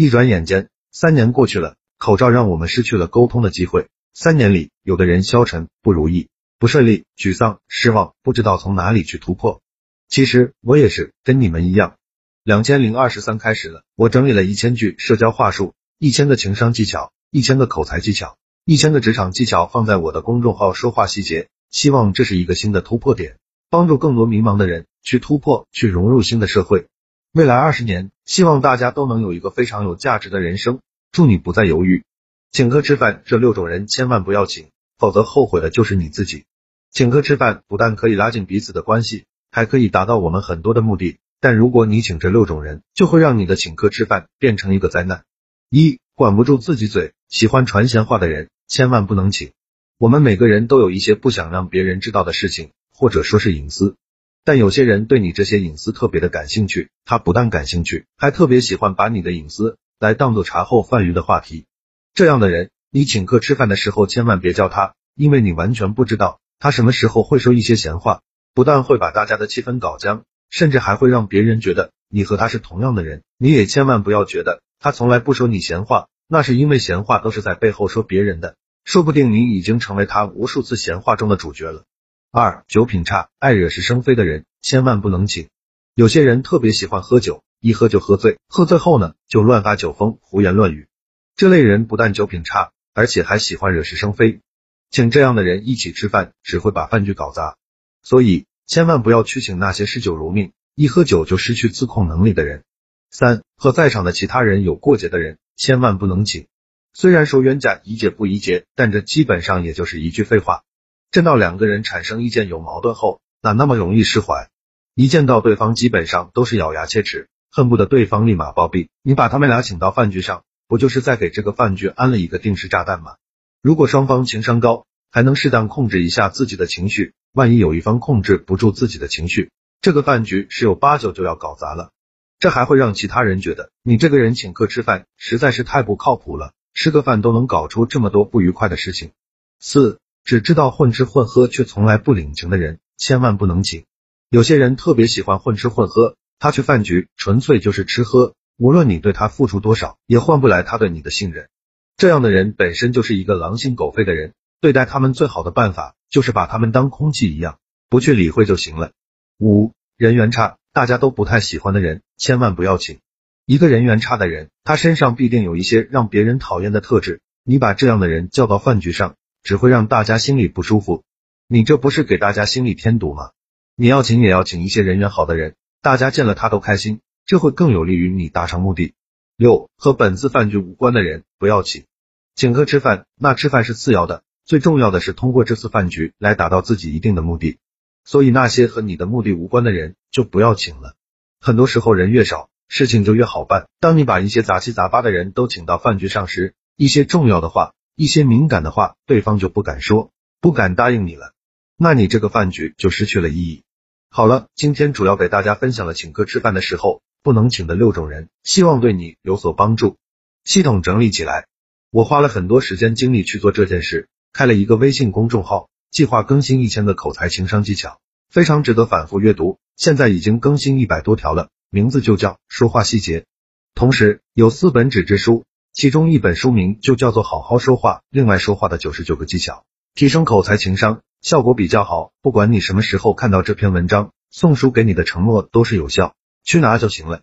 一转眼间，三年过去了，口罩让我们失去了沟通的机会。三年里，有的人消沉、不如意、不顺利、沮丧、失望，不知道从哪里去突破。其实我也是跟你们一样。两千零二十三开始了，我整理了一千句社交话术，一千个情商技巧，一千个口才技巧，一千个职场技巧，放在我的公众号“说话细节”，希望这是一个新的突破点，帮助更多迷茫的人去突破，去融入新的社会。未来二十年，希望大家都能有一个非常有价值的人生。祝你不再犹豫。请客吃饭，这六种人千万不要请，否则后悔的就是你自己。请客吃饭不但可以拉近彼此的关系，还可以达到我们很多的目的。但如果你请这六种人，就会让你的请客吃饭变成一个灾难。一、管不住自己嘴，喜欢传闲话的人，千万不能请。我们每个人都有一些不想让别人知道的事情，或者说是隐私。但有些人对你这些隐私特别的感兴趣，他不但感兴趣，还特别喜欢把你的隐私来当做茶后饭余的话题。这样的人，你请客吃饭的时候千万别叫他，因为你完全不知道他什么时候会说一些闲话，不但会把大家的气氛搞僵，甚至还会让别人觉得你和他是同样的人。你也千万不要觉得他从来不说你闲话，那是因为闲话都是在背后说别人的，说不定你已经成为他无数次闲话中的主角了。二、酒品差、爱惹是生非的人，千万不能请。有些人特别喜欢喝酒，一喝就喝醉，喝醉后呢就乱发酒疯，胡言乱语。这类人不但酒品差，而且还喜欢惹是生非，请这样的人一起吃饭，只会把饭局搞砸。所以千万不要去请那些嗜酒如命、一喝酒就失去自控能力的人。三和在场的其他人有过节的人，千万不能请。虽然说冤家宜解不宜结，但这基本上也就是一句废话。见到两个人产生意见有矛盾后，哪那么容易释怀？一见到对方，基本上都是咬牙切齿，恨不得对方立马暴毙。你把他们俩请到饭局上。不就是在给这个饭局安了一个定时炸弹吗？如果双方情商高，还能适当控制一下自己的情绪，万一有一方控制不住自己的情绪，这个饭局十有八九就要搞砸了。这还会让其他人觉得你这个人请客吃饭实在是太不靠谱了，吃个饭都能搞出这么多不愉快的事情。四，只知道混吃混喝却从来不领情的人，千万不能请。有些人特别喜欢混吃混喝，他去饭局纯粹就是吃喝。无论你对他付出多少，也换不来他对你的信任。这样的人本身就是一个狼心狗肺的人，对待他们最好的办法就是把他们当空气一样，不去理会就行了。五人缘差，大家都不太喜欢的人，千万不要请。一个人缘差的人，他身上必定有一些让别人讨厌的特质，你把这样的人叫到饭局上，只会让大家心里不舒服。你这不是给大家心里添堵吗？你要请也要请一些人缘好的人，大家见了他都开心。这会更有利于你达成目的。六和本次饭局无关的人不要请，请客吃饭，那吃饭是次要的，最重要的是通过这次饭局来达到自己一定的目的。所以那些和你的目的无关的人就不要请了。很多时候人越少，事情就越好办。当你把一些杂七杂八的人都请到饭局上时，一些重要的话，一些敏感的话，对方就不敢说，不敢答应你了，那你这个饭局就失去了意义。好了，今天主要给大家分享了请客吃饭的时候。不能请的六种人，希望对你有所帮助。系统整理起来，我花了很多时间精力去做这件事，开了一个微信公众号，计划更新一千个口才情商技巧，非常值得反复阅读。现在已经更新一百多条了，名字就叫说话细节。同时有四本纸质书，其中一本书名就叫做好好说话，另外说话的九十九个技巧，提升口才情商，效果比较好。不管你什么时候看到这篇文章，宋叔给你的承诺都是有效。去拿就行了。